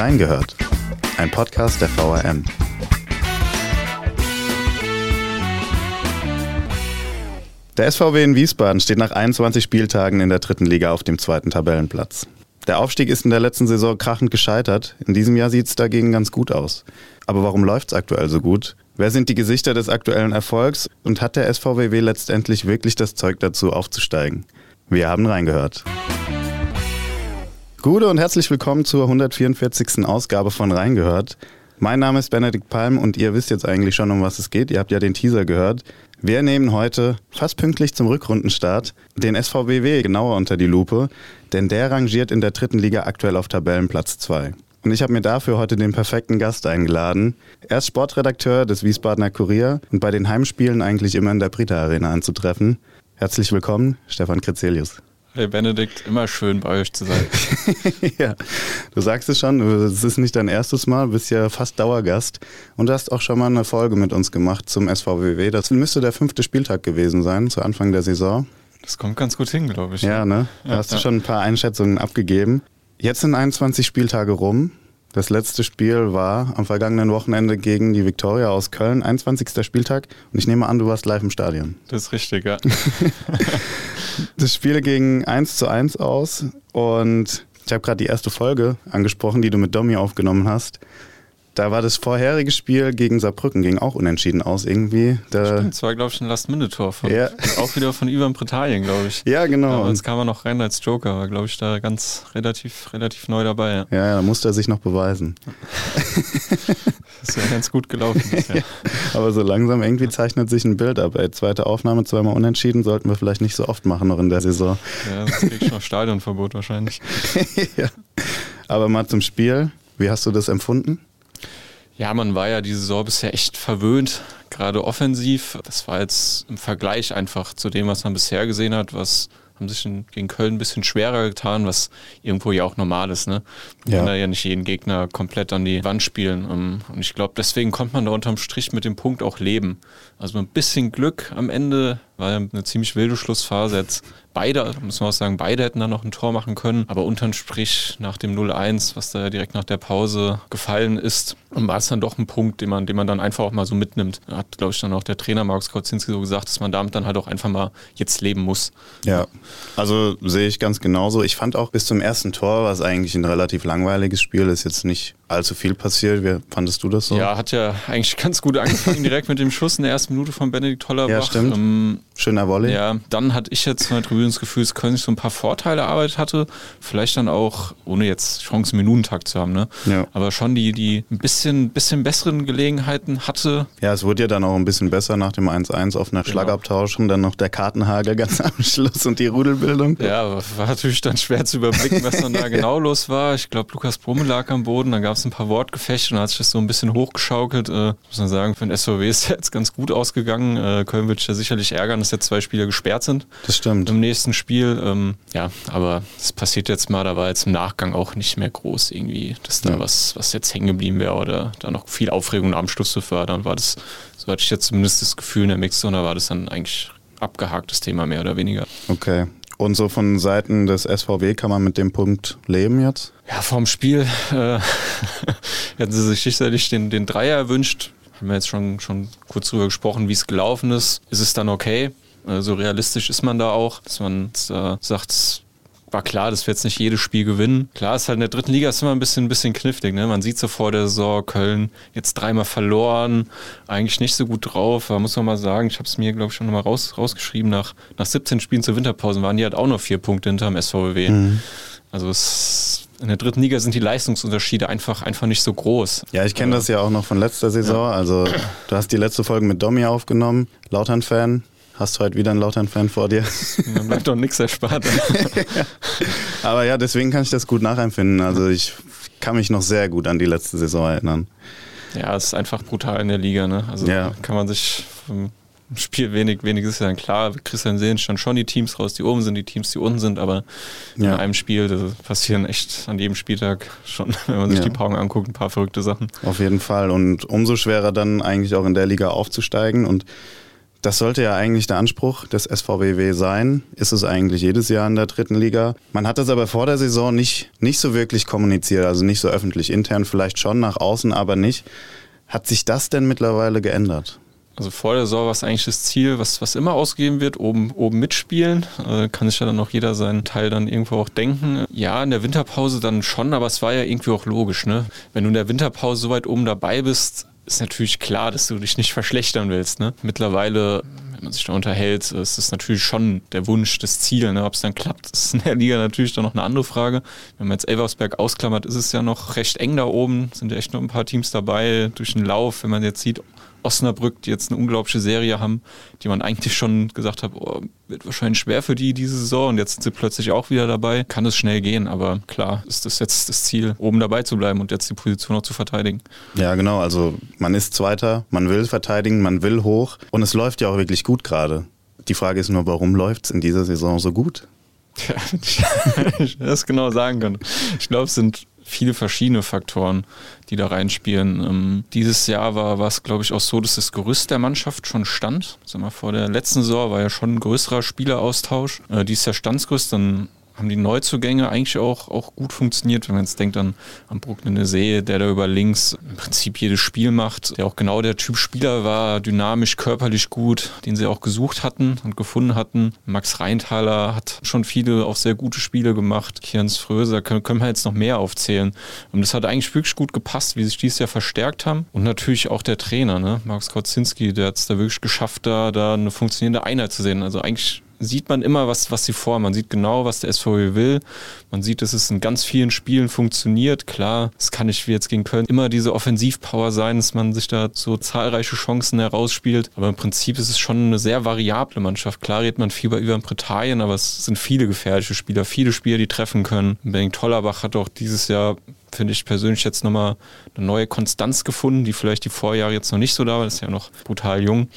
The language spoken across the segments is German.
Reingehört. Ein Podcast der VRM. Der SVW in Wiesbaden steht nach 21 Spieltagen in der dritten Liga auf dem zweiten Tabellenplatz. Der Aufstieg ist in der letzten Saison krachend gescheitert. In diesem Jahr sieht es dagegen ganz gut aus. Aber warum läuft es aktuell so gut? Wer sind die Gesichter des aktuellen Erfolgs und hat der SVWW letztendlich wirklich das Zeug dazu aufzusteigen? Wir haben reingehört. Gute und herzlich willkommen zur 144. Ausgabe von Reingehört. Mein Name ist Benedikt Palm und ihr wisst jetzt eigentlich schon, um was es geht. Ihr habt ja den Teaser gehört. Wir nehmen heute fast pünktlich zum Rückrundenstart den SVWW genauer unter die Lupe, denn der rangiert in der dritten Liga aktuell auf Tabellenplatz 2. Und ich habe mir dafür heute den perfekten Gast eingeladen. Er ist Sportredakteur des Wiesbadener Kurier und bei den Heimspielen eigentlich immer in der Brita Arena anzutreffen. Herzlich willkommen, Stefan Kretzelius. Hey Benedikt, immer schön bei euch zu sein. ja, du sagst es schon, es ist nicht dein erstes Mal, du bist ja fast Dauergast und du hast auch schon mal eine Folge mit uns gemacht zum SVWW. Das müsste der fünfte Spieltag gewesen sein, zu Anfang der Saison. Das kommt ganz gut hin, glaube ich. Ja, ne? Da ja, hast du schon ein paar Einschätzungen abgegeben. Jetzt sind 21 Spieltage rum. Das letzte Spiel war am vergangenen Wochenende gegen die Viktoria aus Köln, 21. Spieltag. Und ich nehme an, du warst live im Stadion. Das ist richtig, ja. das Spiel ging 1 zu 1 aus und ich habe gerade die erste Folge angesprochen, die du mit Domi aufgenommen hast. Da war das vorherige Spiel gegen Saarbrücken, ging auch unentschieden aus irgendwie. Da Stimmt, das war, glaube ich, ein Last-Minute-Tor. Ja. Auch wieder von Ivan Britannien, glaube ich. Ja, genau. Aber jetzt kam er noch rein als Joker, war, glaube ich, da ganz relativ, relativ neu dabei. Ja, ja, da musste er sich noch beweisen. das ist ja ganz gut gelaufen. ja. Aber so langsam irgendwie zeichnet sich ein Bild ab. Ey, zweite Aufnahme, zweimal unentschieden, sollten wir vielleicht nicht so oft machen noch in der Saison. Ja, das krieg ich noch Stadionverbot wahrscheinlich. ja. Aber mal zum Spiel. Wie hast du das empfunden? Ja, man war ja diese Saison bisher echt verwöhnt, gerade offensiv. Das war jetzt im Vergleich einfach zu dem, was man bisher gesehen hat, was haben sich gegen Köln ein bisschen schwerer getan, was irgendwo ja auch normal ist. Ne? Man ja. kann da ja nicht jeden Gegner komplett an die Wand spielen. Ähm, und ich glaube, deswegen konnte man da unterm Strich mit dem Punkt auch leben. Also ein bisschen Glück am Ende war ja eine ziemlich wilde Schlussphase. Jetzt beide, muss man auch sagen, beide hätten da noch ein Tor machen können. Aber unterm Strich nach dem 0-1, was da direkt nach der Pause gefallen ist, war es dann doch ein Punkt, den man, den man dann einfach auch mal so mitnimmt. Da hat, glaube ich, dann auch der Trainer Markus Kocinski so gesagt, dass man damit dann halt auch einfach mal jetzt leben muss. Ja, also sehe ich ganz genauso. Ich fand auch bis zum ersten Tor, was eigentlich ein relativ langweiliges Spiel ist, jetzt nicht allzu viel passiert. Wie fandest du das so? Ja, hat ja eigentlich ganz gut angefangen, direkt mit dem Schuss in der ersten Minute von Benedikt Hollerbach. Ja, stimmt. Ähm, Schöner Volley. Ja, dann hatte ich jetzt der Tribüne das Gefühl, dass Köln sich so ein paar Vorteile erarbeitet hatte. Vielleicht dann auch, ohne jetzt Chancen Minutentakt zu haben, ne? Ja. Aber schon die, die ein bisschen, bisschen besseren Gelegenheiten hatte. Ja, es wurde ja dann auch ein bisschen besser nach dem 1-1 auf einer genau. Schlagabtausch und dann noch der Kartenhagel ganz am Schluss und die Rudelbildung. Ja, war natürlich dann schwer zu überblicken, was dann da genau los war. Ich glaube, Lukas Brumme lag am Boden, dann gab es ein paar Wortgefechte und hat sich das so ein bisschen hochgeschaukelt. Äh, muss man sagen, für den SVW ist es jetzt ganz gut ausgegangen. Äh, Köln wird sich ja sicherlich ärgern, dass jetzt zwei Spieler gesperrt sind. Das stimmt. Im nächsten Spiel. Ähm, ja, aber es passiert jetzt mal, da war jetzt im Nachgang auch nicht mehr groß irgendwie, dass da ja. was, was jetzt hängen geblieben wäre oder da noch viel Aufregung am Schluss zu fördern. War das, so hatte ich jetzt zumindest das Gefühl in der Mixzone, war das dann eigentlich abgehaktes Thema mehr oder weniger. Okay. Und so von Seiten des SVW kann man mit dem Punkt leben jetzt? Ja, vorm Spiel äh, hätten sie sich sicherlich den, den Dreier erwünscht. Haben wir jetzt schon, schon kurz drüber gesprochen, wie es gelaufen ist. Ist es dann okay? So also realistisch ist man da auch, dass man äh, sagt, war klar, dass wir jetzt nicht jedes Spiel gewinnen. Klar, ist halt in der dritten Liga ist immer ein bisschen, ein bisschen knifflig. Ne? Man sieht so vor der Saison, Köln jetzt dreimal verloren, eigentlich nicht so gut drauf. Da muss man mal sagen, ich habe es mir, glaube ich, schon nochmal raus, rausgeschrieben, nach, nach 17 Spielen zur Winterpause waren die halt auch noch vier Punkte hinterm SVW. Mhm. Also es, in der dritten Liga sind die Leistungsunterschiede einfach, einfach nicht so groß. Ja, ich kenne das ja auch noch von letzter Saison. Ja. Also du hast die letzte Folge mit Domi aufgenommen, Lautern-Fan. Hast du heute wieder einen Lautern-Fan vor dir? Dann bleibt doch nichts erspart. Aber ja, deswegen kann ich das gut nachempfinden. Also ich kann mich noch sehr gut an die letzte Saison erinnern. Ja, es ist einfach brutal in der Liga. Ne? Also ja. kann man sich vom Spiel wenig, wenig ist ja dann klar. Christian sehen stand schon die Teams raus, die oben sind, die Teams, die unten sind. Aber ja. in einem Spiel da passieren echt an jedem Spieltag schon, wenn man sich ja. die Paarung anguckt, ein paar verrückte Sachen. Auf jeden Fall. Und umso schwerer dann eigentlich auch in der Liga aufzusteigen. Und Das sollte ja eigentlich der Anspruch des SVWW sein. Ist es eigentlich jedes Jahr in der dritten Liga. Man hat das aber vor der Saison nicht, nicht so wirklich kommuniziert, also nicht so öffentlich. Intern vielleicht schon, nach außen aber nicht. Hat sich das denn mittlerweile geändert? Also vor der Saison war es eigentlich das Ziel, was, was immer ausgegeben wird, oben, oben mitspielen. Äh, kann sich ja dann auch jeder seinen Teil dann irgendwo auch denken. Ja, in der Winterpause dann schon, aber es war ja irgendwie auch logisch. Ne? Wenn du in der Winterpause so weit oben dabei bist, ist natürlich klar, dass du dich nicht verschlechtern willst. Ne? Mittlerweile, wenn man sich da unterhält, ist es natürlich schon der Wunsch, das Ziel. Ne? Ob es dann klappt, ist in der Liga natürlich dann noch eine andere Frage. Wenn man jetzt Elversberg ausklammert, ist es ja noch recht eng da oben. Sind ja echt noch ein paar Teams dabei durch den Lauf. Wenn man jetzt sieht, Osnabrück, die jetzt eine unglaubliche Serie haben, die man eigentlich schon gesagt hat, oh, wird wahrscheinlich schwer für die diese Saison und jetzt sind sie plötzlich auch wieder dabei. Kann es schnell gehen, aber klar ist das jetzt das Ziel, oben dabei zu bleiben und jetzt die Position auch zu verteidigen. Ja, genau. Also man ist Zweiter, man will verteidigen, man will hoch und es läuft ja auch wirklich gut gerade. Die Frage ist nur, warum läuft es in dieser Saison so gut? Ja, ich das genau sagen kann. Ich glaube, es sind viele verschiedene Faktoren, die da reinspielen. Ähm, dieses Jahr war es, glaube ich, auch so, dass das Gerüst der Mannschaft schon stand. Sag mal, vor der letzten Saison war ja schon ein größerer Spieleraustausch. Äh, dieses Jahr Standsgerüst, dann haben die Neuzugänge eigentlich auch, auch gut funktioniert. Wenn man jetzt denkt an, an Bruckner See, der da über links im Prinzip jedes Spiel macht, der auch genau der Typ Spieler war, dynamisch, körperlich gut, den sie auch gesucht hatten und gefunden hatten. Max Reintaler hat schon viele auch sehr gute Spiele gemacht. Kierens Fröser können, können wir jetzt noch mehr aufzählen. Und das hat eigentlich wirklich gut gepasst, wie sich dieses Jahr verstärkt haben. Und natürlich auch der Trainer, ne? Max Kocinski, der hat es da wirklich geschafft, da, da eine funktionierende Einheit zu sehen. Also eigentlich sieht man immer, was, was sie vor. Man sieht genau, was der SVW will. Man sieht, dass es in ganz vielen Spielen funktioniert. Klar, es kann nicht wie jetzt gegen Köln immer diese Offensivpower sein, dass man sich da so zahlreiche Chancen herausspielt. Aber im Prinzip ist es schon eine sehr variable Mannschaft. Klar redet man viel über Ivan Britannien, aber es sind viele gefährliche Spieler, viele Spieler, die treffen können. Bengt Tollerbach hat auch dieses Jahr finde ich persönlich jetzt nochmal eine neue Konstanz gefunden, die vielleicht die Vorjahre jetzt noch nicht so da war. Das ist ja noch brutal jung.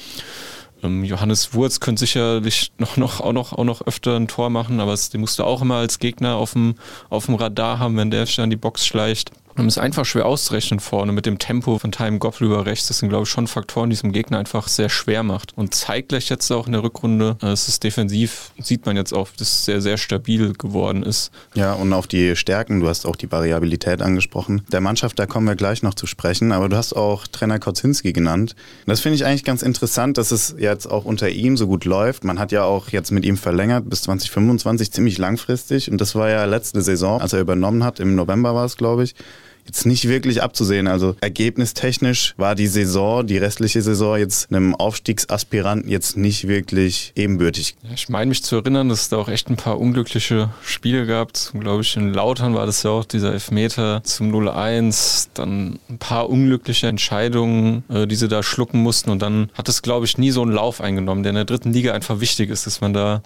Ähm, Johannes Wurz könnte sicherlich noch, noch, auch, noch, auch noch öfter ein Tor machen, aber den musst du auch immer als Gegner auf dem, auf dem Radar haben, wenn der an die Box schleicht. Und ist einfach schwer auszurechnen vorne mit dem Tempo von Time Goff über rechts. Das sind, glaube ich, schon Faktoren, die es dem Gegner einfach sehr schwer macht. Und zeigt gleich jetzt auch in der Rückrunde, äh, es ist defensiv, sieht man jetzt auch, dass es sehr, sehr stabil geworden ist. Ja, und auf die Stärken, du hast auch die Variabilität angesprochen. Der Mannschaft, da kommen wir gleich noch zu sprechen, aber du hast auch Trainer Kocinski genannt. Das finde ich eigentlich ganz interessant, dass es jetzt auch unter ihm so gut läuft. Man hat ja auch jetzt mit ihm verlängert bis 2025, ziemlich langfristig. Und das war ja letzte Saison, als er übernommen hat, im November war es, glaube ich jetzt nicht wirklich abzusehen. Also ergebnistechnisch war die Saison, die restliche Saison jetzt einem Aufstiegsaspiranten jetzt nicht wirklich ebenbürtig. Ja, ich meine mich zu erinnern, dass es da auch echt ein paar unglückliche Spiele gab. Glaube ich, in Lautern war das ja auch dieser Elfmeter zum 0-1, dann ein paar unglückliche Entscheidungen, äh, die sie da schlucken mussten und dann hat es, glaube ich, nie so einen Lauf eingenommen, der in der dritten Liga einfach wichtig ist, dass man da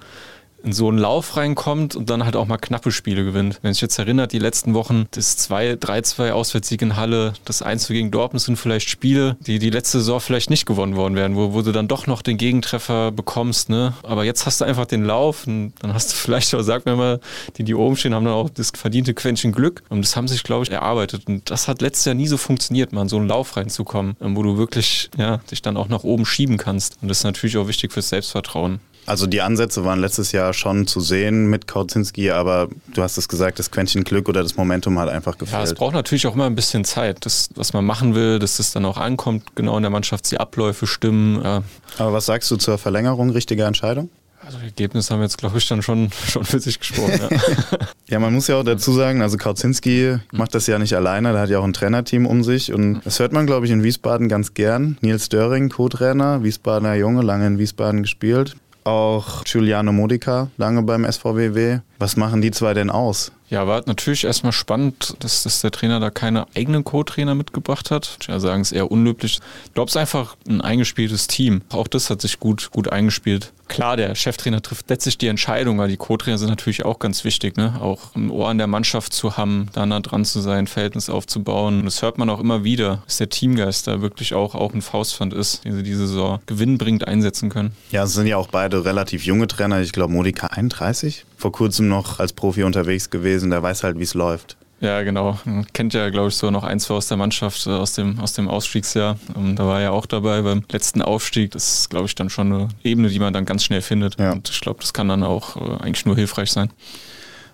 in so einen Lauf reinkommt und dann halt auch mal knappe Spiele gewinnt. Wenn sich jetzt erinnert, die letzten Wochen, das 2-3-2 Auswärtssieg in Halle, das 1 gegen Dortmund sind vielleicht Spiele, die die letzte Saison vielleicht nicht gewonnen worden wären, wo, wo du dann doch noch den Gegentreffer bekommst. Ne? Aber jetzt hast du einfach den Lauf und dann hast du vielleicht, aber sag mir mal, die, die oben stehen, haben dann auch das verdiente Quäntchen Glück und das haben sich, glaube ich, erarbeitet. Und das hat letztes Jahr nie so funktioniert, mal in so einen Lauf reinzukommen, wo du wirklich ja, dich dann auch nach oben schieben kannst. Und das ist natürlich auch wichtig fürs Selbstvertrauen. Also die Ansätze waren letztes Jahr schon zu sehen mit Kautzinski, aber du hast es gesagt, das Quäntchen Glück oder das Momentum hat einfach gefehlt. Ja, es braucht natürlich auch immer ein bisschen Zeit, das, was man machen will, dass das dann auch ankommt, genau in der Mannschaft, die Abläufe stimmen. Ja. Aber was sagst du zur Verlängerung? Richtige Entscheidung? Also Ergebnis haben wir jetzt, glaube ich, dann schon, schon für sich gesprochen. Ja. ja, man muss ja auch dazu sagen, also Kautzinski macht das ja nicht alleine, der hat ja auch ein Trainerteam um sich und das hört man, glaube ich, in Wiesbaden ganz gern. Nils Döring, Co-Trainer, Wiesbadener Junge, lange in Wiesbaden gespielt auch Giuliano Modica, lange beim SVWW. Was machen die zwei denn aus? Ja, war natürlich erstmal spannend, dass, dass der Trainer da keine eigenen Co-Trainer mitgebracht hat. Ich würde sagen, es ist eher unlöblich. Ich glaube, es ist einfach ein eingespieltes Team. Auch das hat sich gut, gut eingespielt. Klar, der Cheftrainer trifft letztlich die Entscheidung, aber die Co-Trainer sind natürlich auch ganz wichtig, ne? Auch ein Ohr an der Mannschaft zu haben, da nah dran zu sein, Verhältnis aufzubauen. Und das hört man auch immer wieder, dass der Teamgeist da wirklich auch, auch ein Faustpfand ist, den sie diese Saison gewinnbringend einsetzen können. Ja, es sind ja auch beide relativ junge Trainer. Ich glaube, Modika 31, vor kurzem noch als Profi unterwegs gewesen, der weiß halt, wie es läuft. Ja, genau. Man kennt ja, glaube ich, so noch ein, zwei aus der Mannschaft äh, aus dem, aus dem Ausstiegsjahr. Ähm, da war er ja auch dabei beim letzten Aufstieg. Das ist, glaube ich, dann schon eine Ebene, die man dann ganz schnell findet. Ja. Und ich glaube, das kann dann auch äh, eigentlich nur hilfreich sein.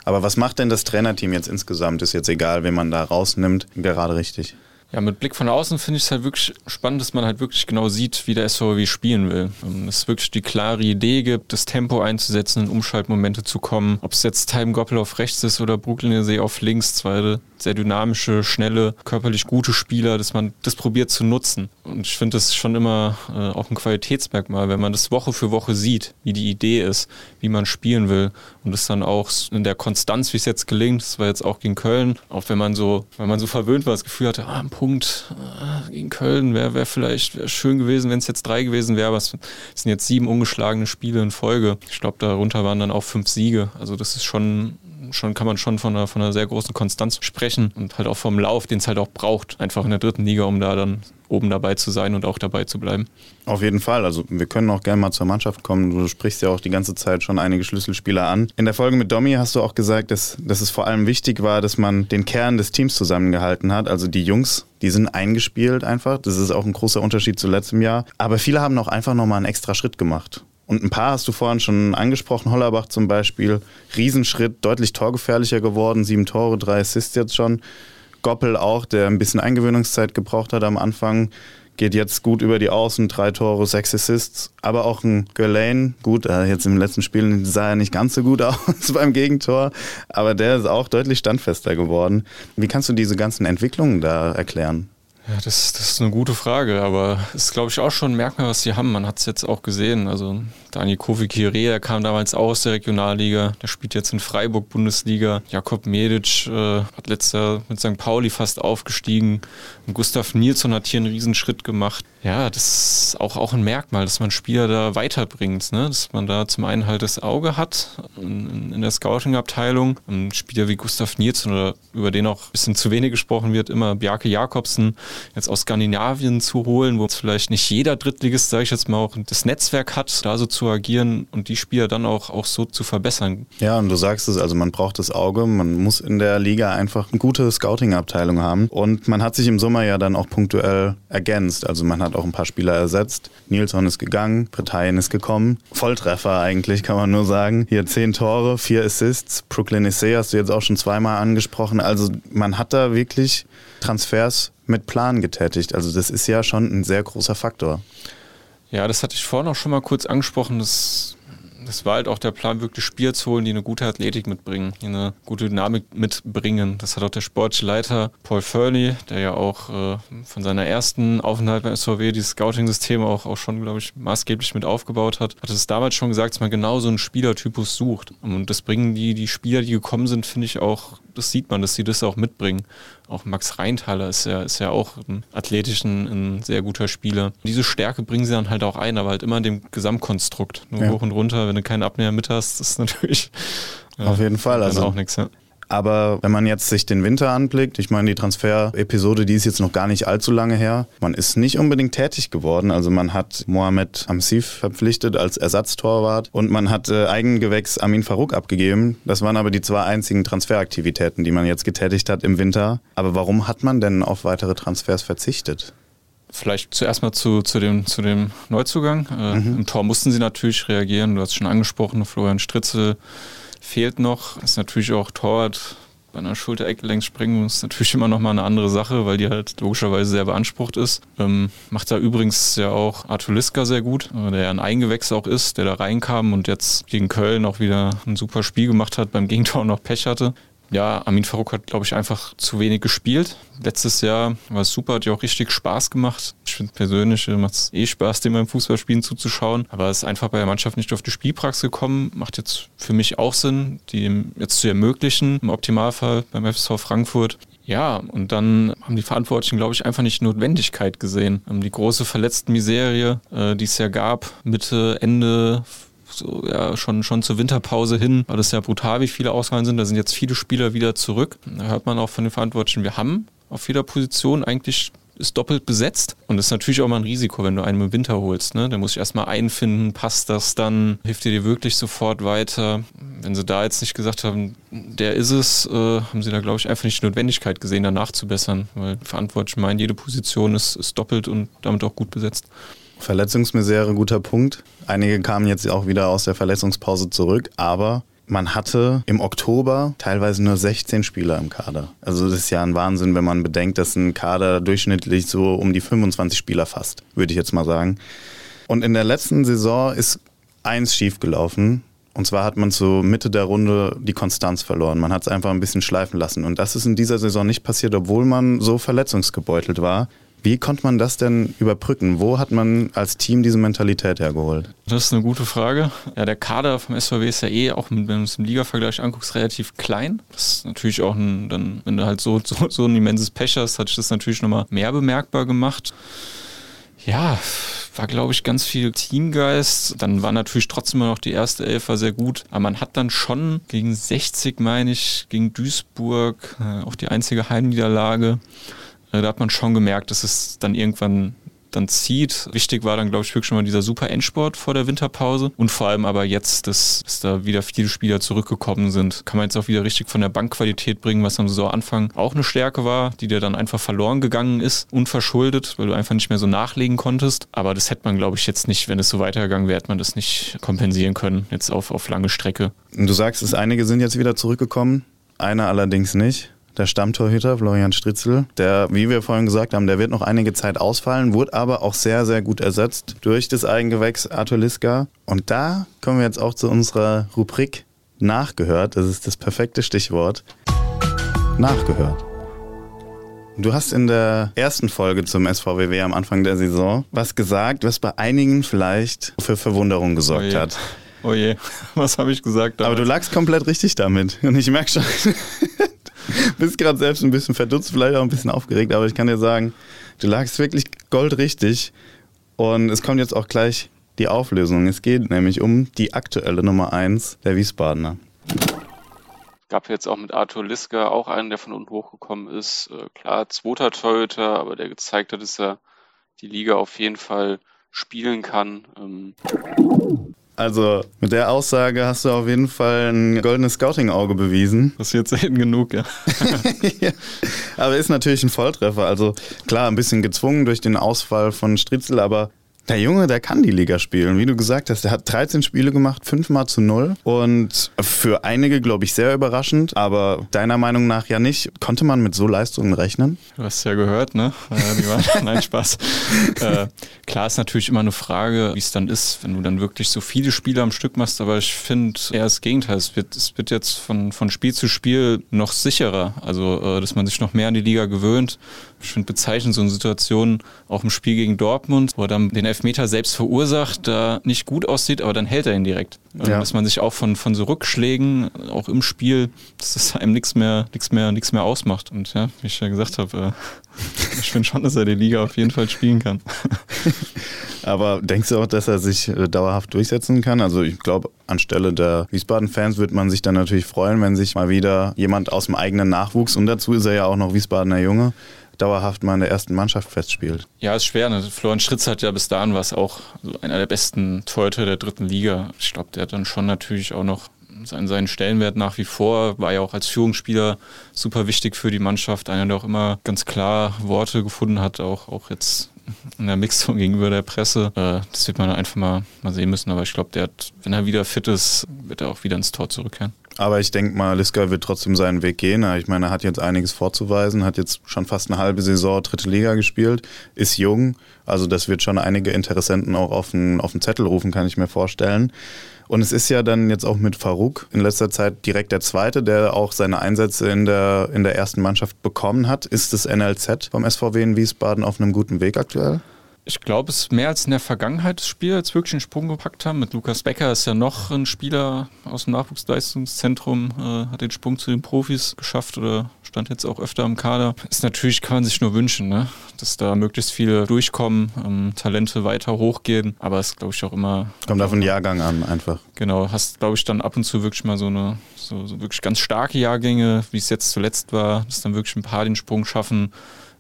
Aber was macht denn das Trainerteam jetzt insgesamt? Ist jetzt egal, wen man da rausnimmt, gerade richtig. Ja, mit Blick von außen finde ich es halt wirklich spannend, dass man halt wirklich genau sieht, wie der SVW spielen will. Ähm, es wirklich die klare Idee gibt, das Tempo einzusetzen, in Umschaltmomente zu kommen. Ob es jetzt Time Goppel auf rechts ist oder Brooklyn See auf links, zwei sehr dynamische, schnelle, körperlich gute Spieler, dass man das probiert zu nutzen. Und ich finde das schon immer äh, auch ein Qualitätsmerkmal, wenn man das Woche für Woche sieht, wie die Idee ist, wie man spielen will und das dann auch in der Konstanz, wie es jetzt gelingt, das war jetzt auch gegen Köln, auch wenn man so, wenn man so verwöhnt war, das Gefühl hatte, ah, ein Punkt äh, gegen Köln wäre wär vielleicht wär schön gewesen, wenn es jetzt drei gewesen wäre, aber es sind jetzt sieben ungeschlagene Spiele in Folge. Ich glaube, darunter waren dann auch fünf Siege. Also das ist schon schon kann man schon von einer, von einer sehr großen Konstanz sprechen und halt auch vom Lauf, den es halt auch braucht, einfach in der dritten Liga, um da dann oben dabei zu sein und auch dabei zu bleiben. Auf jeden Fall. Also wir können auch gerne mal zur Mannschaft kommen. Du sprichst ja auch die ganze Zeit schon einige Schlüsselspieler an. In der Folge mit Domi hast du auch gesagt, dass, dass es vor allem wichtig war, dass man den Kern des Teams zusammengehalten hat. Also die Jungs, die sind eingespielt einfach. Das ist auch ein großer Unterschied zu letztem Jahr. Aber viele haben auch einfach nochmal einen extra Schritt gemacht. Und ein paar hast du vorhin schon angesprochen, Hollerbach zum Beispiel, Riesenschritt, deutlich torgefährlicher geworden, sieben Tore, drei Assists jetzt schon. Goppel auch, der ein bisschen Eingewöhnungszeit gebraucht hat am Anfang, geht jetzt gut über die Außen, drei Tore, sechs Assists. Aber auch ein Gurlane, gut, jetzt im letzten Spiel sah er nicht ganz so gut aus beim Gegentor, aber der ist auch deutlich standfester geworden. Wie kannst du diese ganzen Entwicklungen da erklären? Ja, das, das ist eine gute Frage, aber es ist, glaube ich, auch schon ein Merkmal, was sie haben. Man hat es jetzt auch gesehen. Also Dani Kovikire, der kam damals aus der Regionalliga, der spielt jetzt in Freiburg Bundesliga. Jakob Medic äh, hat letztes Jahr mit St. Pauli fast aufgestiegen. Und Gustav Nilsson hat hier einen Riesenschritt gemacht. Ja, das ist auch, auch ein Merkmal, dass man Spieler da weiterbringt. Ne? Dass man da zum einen halt das Auge hat in, in der Scouting-Abteilung. Ein Spieler wie Gustav Nilsson oder über den auch ein bisschen zu wenig gesprochen wird, immer Bjarke Jakobsen jetzt aus Skandinavien zu holen, wo es vielleicht nicht jeder Drittligist, sage ich jetzt mal, auch das Netzwerk hat, da so zu agieren und die Spieler dann auch, auch so zu verbessern. Ja, und du sagst es, also man braucht das Auge, man muss in der Liga einfach eine gute Scouting-Abteilung haben und man hat sich im Sommer ja dann auch punktuell ergänzt. Also man hat auch ein paar Spieler ersetzt. Nilsson ist gegangen, Britannien ist gekommen. Volltreffer eigentlich, kann man nur sagen. Hier zehn Tore, vier Assists. Brooklyn Essay hast du jetzt auch schon zweimal angesprochen. Also man hat da wirklich Transfers mit Plan getätigt. Also das ist ja schon ein sehr großer Faktor. Ja, das hatte ich vorhin auch schon mal kurz angesprochen. Das das war halt auch der Plan, wirklich Spieler zu holen, die eine gute Athletik mitbringen, die eine gute Dynamik mitbringen. Das hat auch der sportliche Leiter Paul Furley, der ja auch äh, von seiner ersten Aufenthalt beim SVW dieses Scouting-System auch, auch schon, glaube ich, maßgeblich mit aufgebaut hat, hat es damals schon gesagt, dass man genau so einen Spielertypus sucht. Und das bringen die, die Spieler, die gekommen sind, finde ich auch, das sieht man, dass sie das auch mitbringen. Auch Max Reintaler ist ja, ist ja auch ein athletisch ein, sehr guter Spieler. Diese Stärke bringen sie dann halt auch ein, aber halt immer in dem Gesamtkonstrukt. Nur ja. hoch und runter, wenn du keinen Abnäher mit hast, ist natürlich. Auf jeden Fall. Also auch nichts, ja. Aber wenn man jetzt sich den Winter anblickt, ich meine, die Transfer-Episode, die ist jetzt noch gar nicht allzu lange her. Man ist nicht unbedingt tätig geworden. Also man hat Mohamed Amsif verpflichtet als Ersatztorwart und man hat äh, Eigengewächs Amin Farouk abgegeben. Das waren aber die zwei einzigen Transferaktivitäten, die man jetzt getätigt hat im Winter. Aber warum hat man denn auf weitere Transfers verzichtet? Vielleicht zuerst mal zu, zu, dem, zu dem Neuzugang. Äh, mhm. Im Tor mussten sie natürlich reagieren. Du hast schon angesprochen, Florian Stritzel fehlt noch. Ist natürlich auch Torwart bei einer Schulter-Eckgelenkssprengung ist natürlich immer noch mal eine andere Sache, weil die halt logischerweise sehr beansprucht ist. Ähm, macht da übrigens ja auch Arthur Liska sehr gut, äh, der ja ein Eingewächs auch ist, der da reinkam und jetzt gegen Köln auch wieder ein super Spiel gemacht hat, beim Gegentor noch Pech hatte ja, Amin Farouk hat, glaube ich, einfach zu wenig gespielt. Letztes Jahr war es super, hat ja auch richtig Spaß gemacht. Ich finde persönlich äh, macht es eh Spaß, dem beim Fußballspielen zuzuschauen. Aber es ist einfach bei der Mannschaft nicht auf die Spielpraxis gekommen. Macht jetzt für mich auch Sinn, die jetzt zu ermöglichen, im Optimalfall beim FSV Frankfurt. Ja, und dann haben die Verantwortlichen, glaube ich, einfach nicht Notwendigkeit gesehen. Die große verletzten Miserie, äh, die es ja gab, Mitte, Ende so ja schon, schon zur Winterpause hin, war das ja brutal, wie viele Ausfallen sind. Da sind jetzt viele Spieler wieder zurück. Da hört man auch von den Verantwortlichen, wir haben auf jeder Position eigentlich ist doppelt besetzt und das ist natürlich auch mal ein Risiko, wenn du einen im Winter holst. Ne? Da muss ich erstmal einfinden, passt das dann, hilft dir wirklich sofort weiter. Wenn sie da jetzt nicht gesagt haben, der ist es, äh, haben sie da, glaube ich, einfach nicht die Notwendigkeit gesehen, danach zu bessern, weil Verantwortliche meinen, jede Position ist, ist doppelt und damit auch gut besetzt. Verletzungsmisere, guter Punkt. Einige kamen jetzt auch wieder aus der Verletzungspause zurück, aber man hatte im Oktober teilweise nur 16 Spieler im Kader. Also das ist ja ein Wahnsinn, wenn man bedenkt, dass ein Kader durchschnittlich so um die 25 Spieler fasst, würde ich jetzt mal sagen. Und in der letzten Saison ist eins schiefgelaufen. Und zwar hat man zur Mitte der Runde die Konstanz verloren. Man hat es einfach ein bisschen schleifen lassen. Und das ist in dieser Saison nicht passiert, obwohl man so verletzungsgebeutelt war. Wie konnte man das denn überbrücken? Wo hat man als Team diese Mentalität hergeholt? Das ist eine gute Frage. Ja, der Kader vom SVW ist ja eh, auch wenn du es im Liga-Vergleich anguckst, relativ klein. Das ist natürlich auch ein, dann, wenn du halt so, so, so ein immenses Pech hast, hat sich das natürlich nochmal mehr bemerkbar gemacht. Ja, war, glaube ich, ganz viel Teamgeist. Dann war natürlich trotzdem noch die erste Elf sehr gut. Aber man hat dann schon gegen 60, meine ich, gegen Duisburg, äh, auch die einzige Heimniederlage, da hat man schon gemerkt, dass es dann irgendwann dann zieht. Wichtig war dann, glaube ich, wirklich schon mal dieser super Endsport vor der Winterpause. Und vor allem aber jetzt, dass, dass da wieder viele Spieler zurückgekommen sind, kann man jetzt auch wieder richtig von der Bankqualität bringen, was am Saisonanfang auch eine Stärke war, die dir dann einfach verloren gegangen ist, unverschuldet, weil du einfach nicht mehr so nachlegen konntest. Aber das hätte man, glaube ich, jetzt nicht, wenn es so weitergegangen wäre, hätte man das nicht kompensieren können, jetzt auf, auf lange Strecke. Du sagst, es einige sind jetzt wieder zurückgekommen, einer allerdings nicht der Stammtorhüter Florian Stritzel, der, wie wir vorhin gesagt haben, der wird noch einige Zeit ausfallen, wurde aber auch sehr, sehr gut ersetzt durch das Eigengewächs Arthur Liska. Und da kommen wir jetzt auch zu unserer Rubrik Nachgehört. Das ist das perfekte Stichwort. Nachgehört. Du hast in der ersten Folge zum SVWW am Anfang der Saison was gesagt, was bei einigen vielleicht für Verwunderung gesorgt oh hat. Oh je, was habe ich gesagt? Damals? Aber du lagst komplett richtig damit. Und ich merke schon, bist gerade selbst ein bisschen verdutzt, vielleicht auch ein bisschen aufgeregt, aber ich kann dir sagen, du lagst wirklich goldrichtig. Und es kommt jetzt auch gleich die Auflösung. Es geht nämlich um die aktuelle Nummer 1 der Wiesbadener. Gab jetzt auch mit Arthur Liska auch einen, der von unten hochgekommen ist. Äh, klar, zweiter Torhüter, aber der gezeigt hat, dass er die Liga auf jeden Fall spielen kann. Also mit der Aussage hast du auf jeden Fall ein goldenes Scouting-Auge bewiesen. Das jetzt selten genug, ja. ja. Aber ist natürlich ein Volltreffer. Also klar, ein bisschen gezwungen durch den Ausfall von Stritzel, aber der Junge, der kann die Liga spielen. Wie du gesagt hast, der hat 13 Spiele gemacht, fünfmal zu null. Und für einige, glaube ich, sehr überraschend, aber deiner Meinung nach ja nicht. Konnte man mit so Leistungen rechnen? Du hast ja gehört, ne? Nein, Spaß. äh, klar ist natürlich immer eine Frage, wie es dann ist, wenn du dann wirklich so viele Spiele am Stück machst. Aber ich finde eher das Gegenteil. Es wird, es wird jetzt von, von Spiel zu Spiel noch sicherer. Also, äh, dass man sich noch mehr an die Liga gewöhnt. Ich finde bezeichnend so eine Situation auch im Spiel gegen Dortmund, wo er dann den Elfmeter selbst verursacht, da nicht gut aussieht, aber dann hält er ihn direkt. Ja. Dass man sich auch von, von so Rückschlägen, auch im Spiel, dass das einem nichts mehr, nichts mehr, nichts mehr ausmacht. Und ja, wie ich ja gesagt habe, äh, ich finde schon, dass er die Liga auf jeden Fall spielen kann. Aber denkst du auch, dass er sich äh, dauerhaft durchsetzen kann? Also ich glaube, anstelle der Wiesbaden-Fans wird man sich dann natürlich freuen, wenn sich mal wieder jemand aus dem eigenen Nachwuchs, und dazu ist er ja auch noch Wiesbadener Junge, dauerhaft mal in der ersten Mannschaft festspielt. Ja, ist schwer. Ne? Florian Schritz hat ja bis dahin was auch so einer der besten Torhüter der dritten Liga. Ich glaube, der hat dann schon natürlich auch noch seinen, seinen Stellenwert nach wie vor, war ja auch als Führungsspieler super wichtig für die Mannschaft, einer, der auch immer ganz klar Worte gefunden hat, auch, auch jetzt in der Mixung gegenüber der Presse. Äh, das wird man einfach mal, mal sehen müssen, aber ich glaube, der hat, wenn er wieder fit ist, wird er auch wieder ins Tor zurückkehren. Aber ich denke mal, Liska wird trotzdem seinen Weg gehen. Ich meine, er hat jetzt einiges vorzuweisen, hat jetzt schon fast eine halbe Saison dritte Liga gespielt, ist jung. Also das wird schon einige Interessenten auch auf den, auf den Zettel rufen, kann ich mir vorstellen. Und es ist ja dann jetzt auch mit Farouk in letzter Zeit direkt der Zweite, der auch seine Einsätze in der, in der ersten Mannschaft bekommen hat. Ist das NLZ vom SVW in Wiesbaden auf einem guten Weg aktuell? Ich glaube, es ist mehr als in der Vergangenheit das Spiel als wirklich einen Sprung gepackt haben. Mit Lukas Becker ist ja noch ein Spieler aus dem Nachwuchsleistungszentrum, äh, hat den Sprung zu den Profis geschafft oder stand jetzt auch öfter im Kader. Ist natürlich, kann man sich nur wünschen, ne? dass da möglichst viele durchkommen, ähm, Talente weiter hochgehen. Aber es ist, glaube ich, auch immer. Kommt auf den Jahrgang an, einfach. Genau, hast, glaube ich, dann ab und zu wirklich mal so eine, so, so wirklich ganz starke Jahrgänge, wie es jetzt zuletzt war, dass dann wirklich ein paar den Sprung schaffen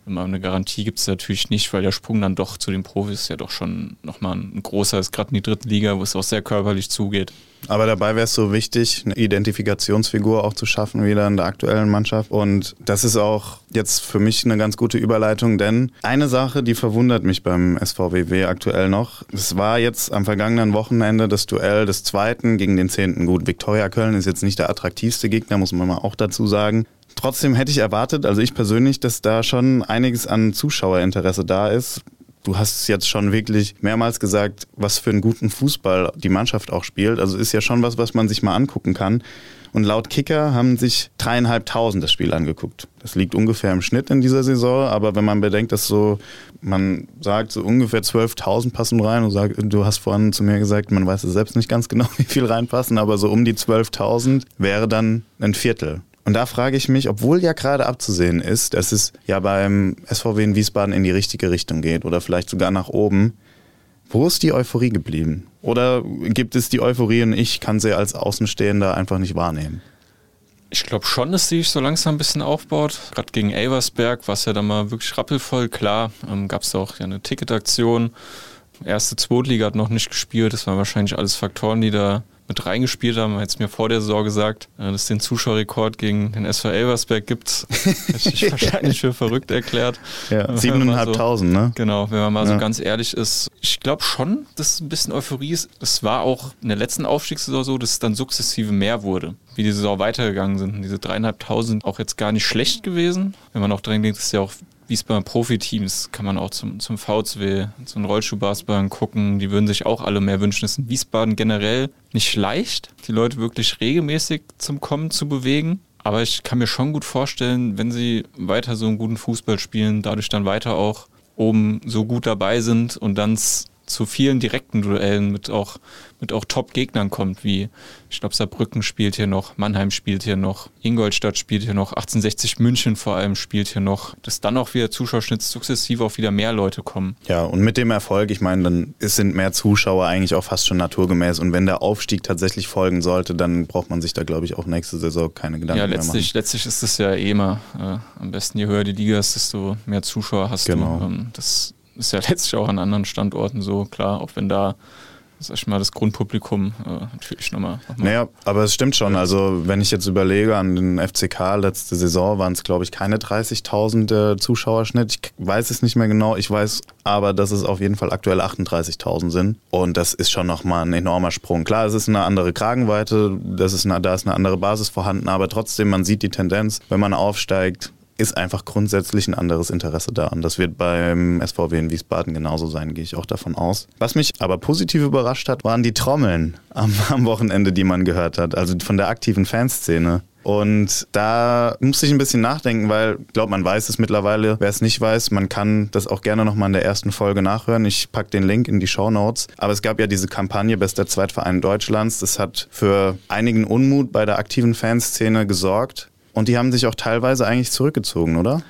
Eine Garantie gibt es natürlich nicht, weil der Sprung dann doch zu den Profis ja doch schon nochmal ein großer ist, gerade in die dritte Liga, wo es auch sehr körperlich zugeht. Aber dabei wäre es so wichtig, eine Identifikationsfigur auch zu schaffen, wieder in der aktuellen Mannschaft. Und das ist auch jetzt für mich eine ganz gute Überleitung, denn eine Sache, die verwundert mich beim SVWW aktuell noch, es war jetzt am vergangenen Wochenende das Duell des Zweiten gegen den Zehnten. Gut, Viktoria Köln ist jetzt nicht der attraktivste Gegner, muss man mal auch dazu sagen. Trotzdem hätte ich erwartet, also ich persönlich, dass da schon einiges an Zuschauerinteresse da ist. Du hast jetzt schon wirklich mehrmals gesagt, was für einen guten Fußball die Mannschaft auch spielt. Also ist ja schon was, was man sich mal angucken kann. Und laut Kicker haben sich dreieinhalbtausend das Spiel angeguckt. Das liegt ungefähr im Schnitt in dieser Saison, aber wenn man bedenkt, dass so, man sagt, so ungefähr 12.000 passen rein und sagt, du hast vorhin zu mir gesagt, man weiß es selbst nicht ganz genau, wie viel reinpassen, aber so um die 12.000 wäre dann ein Viertel. Und da frage ich mich, obwohl ja gerade abzusehen ist, dass es ja beim SVW in Wiesbaden in die richtige Richtung geht oder vielleicht sogar nach oben, wo ist die Euphorie geblieben? Oder gibt es die Euphorie und ich kann sie als Außenstehender einfach nicht wahrnehmen? Ich glaube schon, dass sie sich so langsam ein bisschen aufbaut. Gerade gegen Elversberg war es ja dann mal wirklich rappelvoll. Klar, ähm, gab es auch ja eine Ticketaktion. Erste Zweitliga hat noch nicht gespielt. Das waren wahrscheinlich alles Faktoren, die da mit reingespielt haben. Hätte es mir vor der Saison gesagt, äh, dass es den Zuschauerrekord gegen den SV Elversberg gibt. Hätte ich wahrscheinlich für verrückt erklärt. Ja, 7.500, so, ne? Genau, wenn man mal ja. so ganz ehrlich ist. Ich glaube schon, dass es ein bisschen Euphorie ist. Es war auch in der letzten Aufstiegssaison so, dass es dann sukzessive mehr wurde. Wie die Saison weitergegangen sind. Diese dreieinhalbtausend auch jetzt gar nicht schlecht gewesen. Wenn man auch dran denkt, dass ja auch Wiesbaden Profiteams kann man auch zum, zum VZW, zu den Rollschuhbasketballern gucken. Die würden sich auch alle mehr wünschen. Es ist in Wiesbaden generell nicht leicht, die Leute wirklich regelmäßig zum Kommen zu bewegen. Aber ich kann mir schon gut vorstellen, wenn sie weiter so einen guten Fußball spielen, dadurch dann weiter auch oben so gut dabei sind und dann zu vielen direkten Duellen mit auch, mit auch Top-Gegnern kommt, wie ich glaube Saarbrücken spielt hier noch, Mannheim spielt hier noch, Ingolstadt spielt hier noch, 1860 München vor allem spielt hier noch, dass dann auch wieder Zuschauerschnitt sukzessive auch wieder mehr Leute kommen. Ja, und mit dem Erfolg, ich meine, dann sind mehr Zuschauer eigentlich auch fast schon naturgemäß und wenn der Aufstieg tatsächlich folgen sollte, dann braucht man sich da glaube ich auch nächste Saison keine Gedanken ja, letztlich, mehr machen. letztlich ist es ja eh immer äh, am besten, je höher die Liga ist, desto mehr Zuschauer hast genau. du. Ähm, das ist ja letztlich auch an anderen Standorten so, klar, auch wenn da sag ich mal, das Grundpublikum äh, natürlich nochmal. Noch naja, aber es stimmt schon. Also, wenn ich jetzt überlege, an den FCK letzte Saison waren es, glaube ich, keine 30.000 äh, Zuschauerschnitt. Ich weiß es nicht mehr genau. Ich weiß aber, dass es auf jeden Fall aktuell 38.000 sind. Und das ist schon nochmal ein enormer Sprung. Klar, es ist eine andere Kragenweite, das ist eine, da ist eine andere Basis vorhanden, aber trotzdem, man sieht die Tendenz, wenn man aufsteigt, ist einfach grundsätzlich ein anderes Interesse da. Und das wird beim SVW in Wiesbaden genauso sein, gehe ich auch davon aus. Was mich aber positiv überrascht hat, waren die Trommeln am, am Wochenende, die man gehört hat. Also von der aktiven Fanszene. Und da musste ich ein bisschen nachdenken, weil ich glaube, man weiß es mittlerweile. Wer es nicht weiß, man kann das auch gerne nochmal in der ersten Folge nachhören. Ich packe den Link in die Show Notes. Aber es gab ja diese Kampagne Bester Zweitverein Deutschlands. Das hat für einigen Unmut bei der aktiven Fanszene gesorgt. Und die haben sich auch teilweise eigentlich zurückgezogen, oder?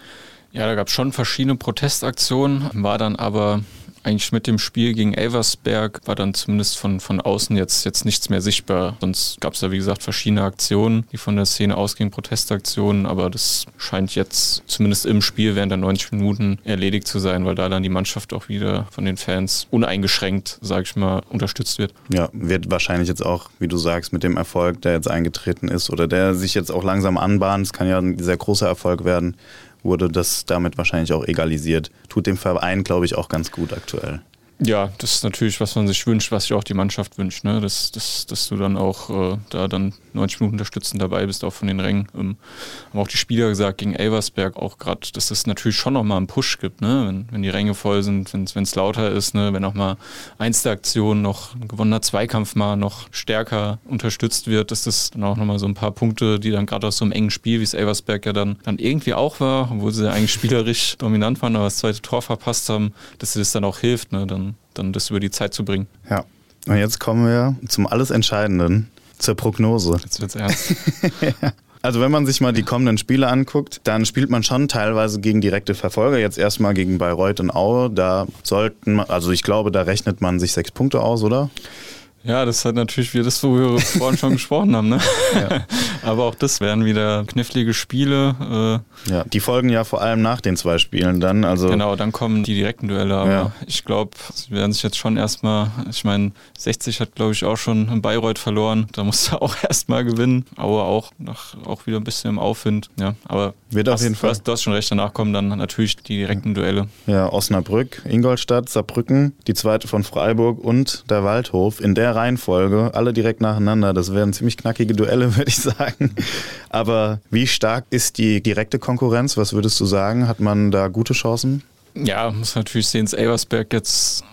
Ja, da gab es schon verschiedene Protestaktionen, war dann aber eigentlich mit dem Spiel gegen Elversberg war dann zumindest von, von außen jetzt, jetzt nichts mehr sichtbar. Sonst gab es da, wie gesagt, verschiedene Aktionen, die von der Szene ausgingen, Protestaktionen, aber das scheint jetzt zumindest im Spiel während der 90 Minuten erledigt zu sein, weil da dann die Mannschaft auch wieder von den Fans uneingeschränkt, sage ich mal, unterstützt wird. Ja, wird wahrscheinlich jetzt auch, wie du sagst, mit dem Erfolg, der jetzt eingetreten ist oder der sich jetzt auch langsam anbahnt, es kann ja ein sehr großer Erfolg werden, wurde das damit wahrscheinlich auch egalisiert. Tut dem Verein, glaube ich, auch ganz gut aktuell. Ja, das ist natürlich, was man sich wünscht, was sich auch die Mannschaft wünscht, ne? dass, dass, dass du dann auch äh, da dann 90 Minuten unterstützend dabei bist, auch von den Rängen. Ähm, haben auch die Spieler gesagt gegen Elversberg auch gerade, dass es natürlich schon nochmal einen Push gibt, ne? wenn, wenn die Ränge voll sind, wenn es lauter ist, ne? wenn auch mal Einzelaktion noch ein gewonnener Zweikampf mal noch stärker unterstützt wird, dass das dann auch nochmal so ein paar Punkte, die dann gerade aus so einem engen Spiel, wie es Elversberg ja dann, dann irgendwie auch war, obwohl sie ja eigentlich spielerisch dominant waren, aber das zweite Tor verpasst haben, dass sie das dann auch hilft, ne? dann dann, das über die Zeit zu bringen. Ja. Und jetzt kommen wir zum alles Entscheidenden, zur Prognose. Jetzt wird's ernst. Also wenn man sich mal die kommenden Spiele anguckt, dann spielt man schon teilweise gegen direkte Verfolger. Jetzt erstmal gegen Bayreuth und Aue. Da sollten, also ich glaube, da rechnet man sich sechs Punkte aus, oder? Ja, das hat natürlich wieder das, wo wir vorhin schon gesprochen haben. Ne? Ja. Aber auch das wären wieder knifflige Spiele. Äh ja, die folgen ja vor allem nach den zwei Spielen dann. Also genau, dann kommen die direkten Duelle. Aber ja. ich glaube, sie werden sich jetzt schon erstmal, ich meine, 60 hat glaube ich auch schon in Bayreuth verloren. Da muss er auch erstmal gewinnen. Aber auch, nach, auch wieder ein bisschen im Aufwind. Ja, aber wird auf jeden Fall. Du hast schon recht, danach kommen dann natürlich die direkten Duelle. Ja, Osnabrück, Ingolstadt, Saarbrücken, die zweite von Freiburg und der Waldhof. In der Reihenfolge, alle direkt nacheinander. Das wären ziemlich knackige Duelle, würde ich sagen. Aber wie stark ist die direkte Konkurrenz? Was würdest du sagen? Hat man da gute Chancen? Ja, muss natürlich sehen, dass Elversberg jetzt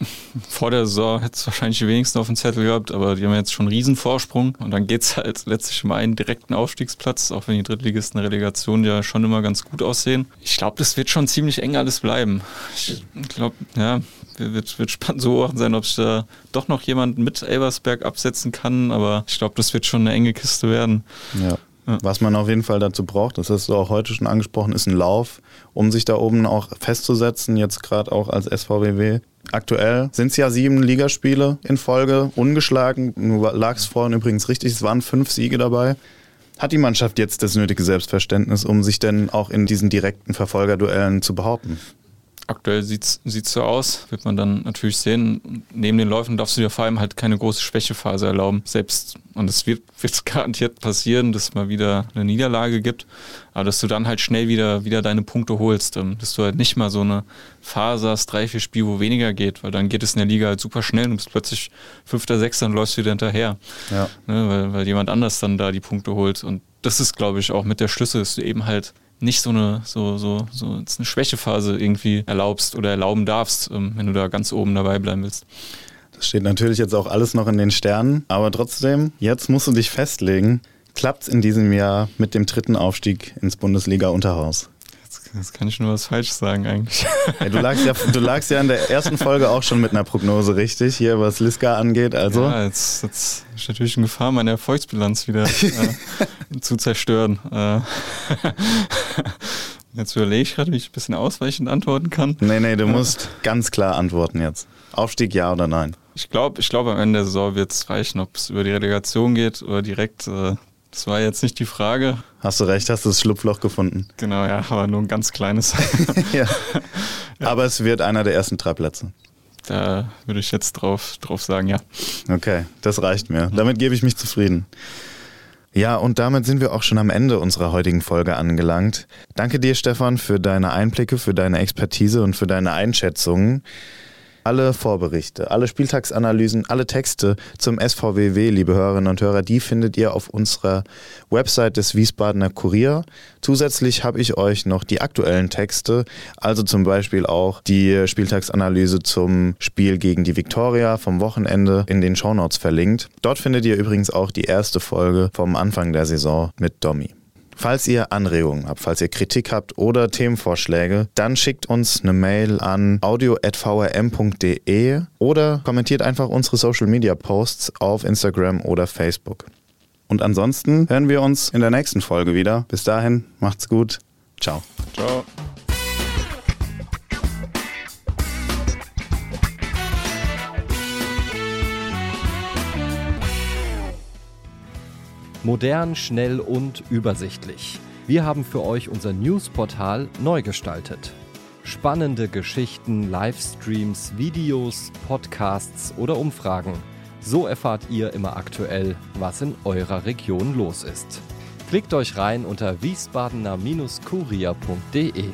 vor der Saison hätte es wahrscheinlich die wenigsten auf dem Zettel gehabt, aber die haben jetzt schon einen Riesenvorsprung und dann geht es halt letztlich um einen direkten Aufstiegsplatz, auch wenn die Drittligisten Relegation ja schon immer ganz gut aussehen. Ich glaube, das wird schon ziemlich eng alles bleiben. Ich glaube, ja, wird, wird spannend zu beobachten sein, ob sich da doch noch jemand mit Elversberg absetzen kann, aber ich glaube, das wird schon eine enge Kiste werden. Ja. Was man auf jeden Fall dazu braucht, das hast du auch heute schon angesprochen, ist ein Lauf, um sich da oben auch festzusetzen, jetzt gerade auch als SVWW. Aktuell sind es ja sieben Ligaspiele in Folge, ungeschlagen. Du lagst vorhin übrigens richtig, es waren fünf Siege dabei. Hat die Mannschaft jetzt das nötige Selbstverständnis, um sich denn auch in diesen direkten Verfolgerduellen zu behaupten? Aktuell sieht es so aus, wird man dann natürlich sehen. Neben den Läufen darfst du dir vor allem halt keine große Schwächephase erlauben. Selbst, und es wird, wird garantiert passieren, dass es mal wieder eine Niederlage gibt, aber dass du dann halt schnell wieder, wieder deine Punkte holst. Ähm, dass du halt nicht mal so eine Phase hast, drei, vier Spiele, wo weniger geht, weil dann geht es in der Liga halt super schnell und du bist plötzlich Fünfter, Sechster und läufst wieder hinterher. Ja. Ne, weil, weil jemand anders dann da die Punkte holt. Und das ist, glaube ich, auch mit der Schlüssel, dass du eben halt nicht so eine, so, so, so eine Schwächephase irgendwie erlaubst oder erlauben darfst, ähm, wenn du da ganz oben dabei bleiben willst. Das steht natürlich jetzt auch alles noch in den Sternen, aber trotzdem, jetzt musst du dich festlegen, klappt es in diesem Jahr mit dem dritten Aufstieg ins Bundesliga-Unterhaus? Jetzt kann ich nur was falsch sagen eigentlich. Ja, du, lagst ja, du lagst ja in der ersten Folge auch schon mit einer Prognose richtig, hier was Liska angeht. Also. Ja, jetzt, jetzt ist natürlich in Gefahr, meine Erfolgsbilanz wieder äh, zu zerstören. Äh, jetzt überlege ich gerade, wie ich ein bisschen ausweichend antworten kann. Nee, nee, du musst ganz klar antworten jetzt. Aufstieg ja oder nein? Ich glaube, ich glaub, am Ende der Saison wird es reichen, ob es über die Relegation geht oder direkt äh, das war jetzt nicht die Frage. Hast du recht, hast du das Schlupfloch gefunden. Genau, ja, aber nur ein ganz kleines. ja. ja. Aber es wird einer der ersten drei Plätze. Da würde ich jetzt drauf, drauf sagen, ja. Okay, das reicht mir. Damit gebe ich mich zufrieden. Ja, und damit sind wir auch schon am Ende unserer heutigen Folge angelangt. Danke dir, Stefan, für deine Einblicke, für deine Expertise und für deine Einschätzungen. Alle Vorberichte, alle Spieltagsanalysen, alle Texte zum SVWW, liebe Hörerinnen und Hörer, die findet ihr auf unserer Website des Wiesbadener Kurier. Zusätzlich habe ich euch noch die aktuellen Texte, also zum Beispiel auch die Spieltagsanalyse zum Spiel gegen die Viktoria vom Wochenende in den Shownotes verlinkt. Dort findet ihr übrigens auch die erste Folge vom Anfang der Saison mit Domi. Falls ihr Anregungen habt, falls ihr Kritik habt oder Themenvorschläge, dann schickt uns eine Mail an audio.vrm.de oder kommentiert einfach unsere Social Media Posts auf Instagram oder Facebook. Und ansonsten hören wir uns in der nächsten Folge wieder. Bis dahin, macht's gut. Ciao. Ciao. Modern, schnell und übersichtlich. Wir haben für euch unser Newsportal neu gestaltet. Spannende Geschichten, Livestreams, Videos, Podcasts oder Umfragen. So erfahrt ihr immer aktuell, was in eurer Region los ist. Klickt euch rein unter wiesbadener-kurier.de.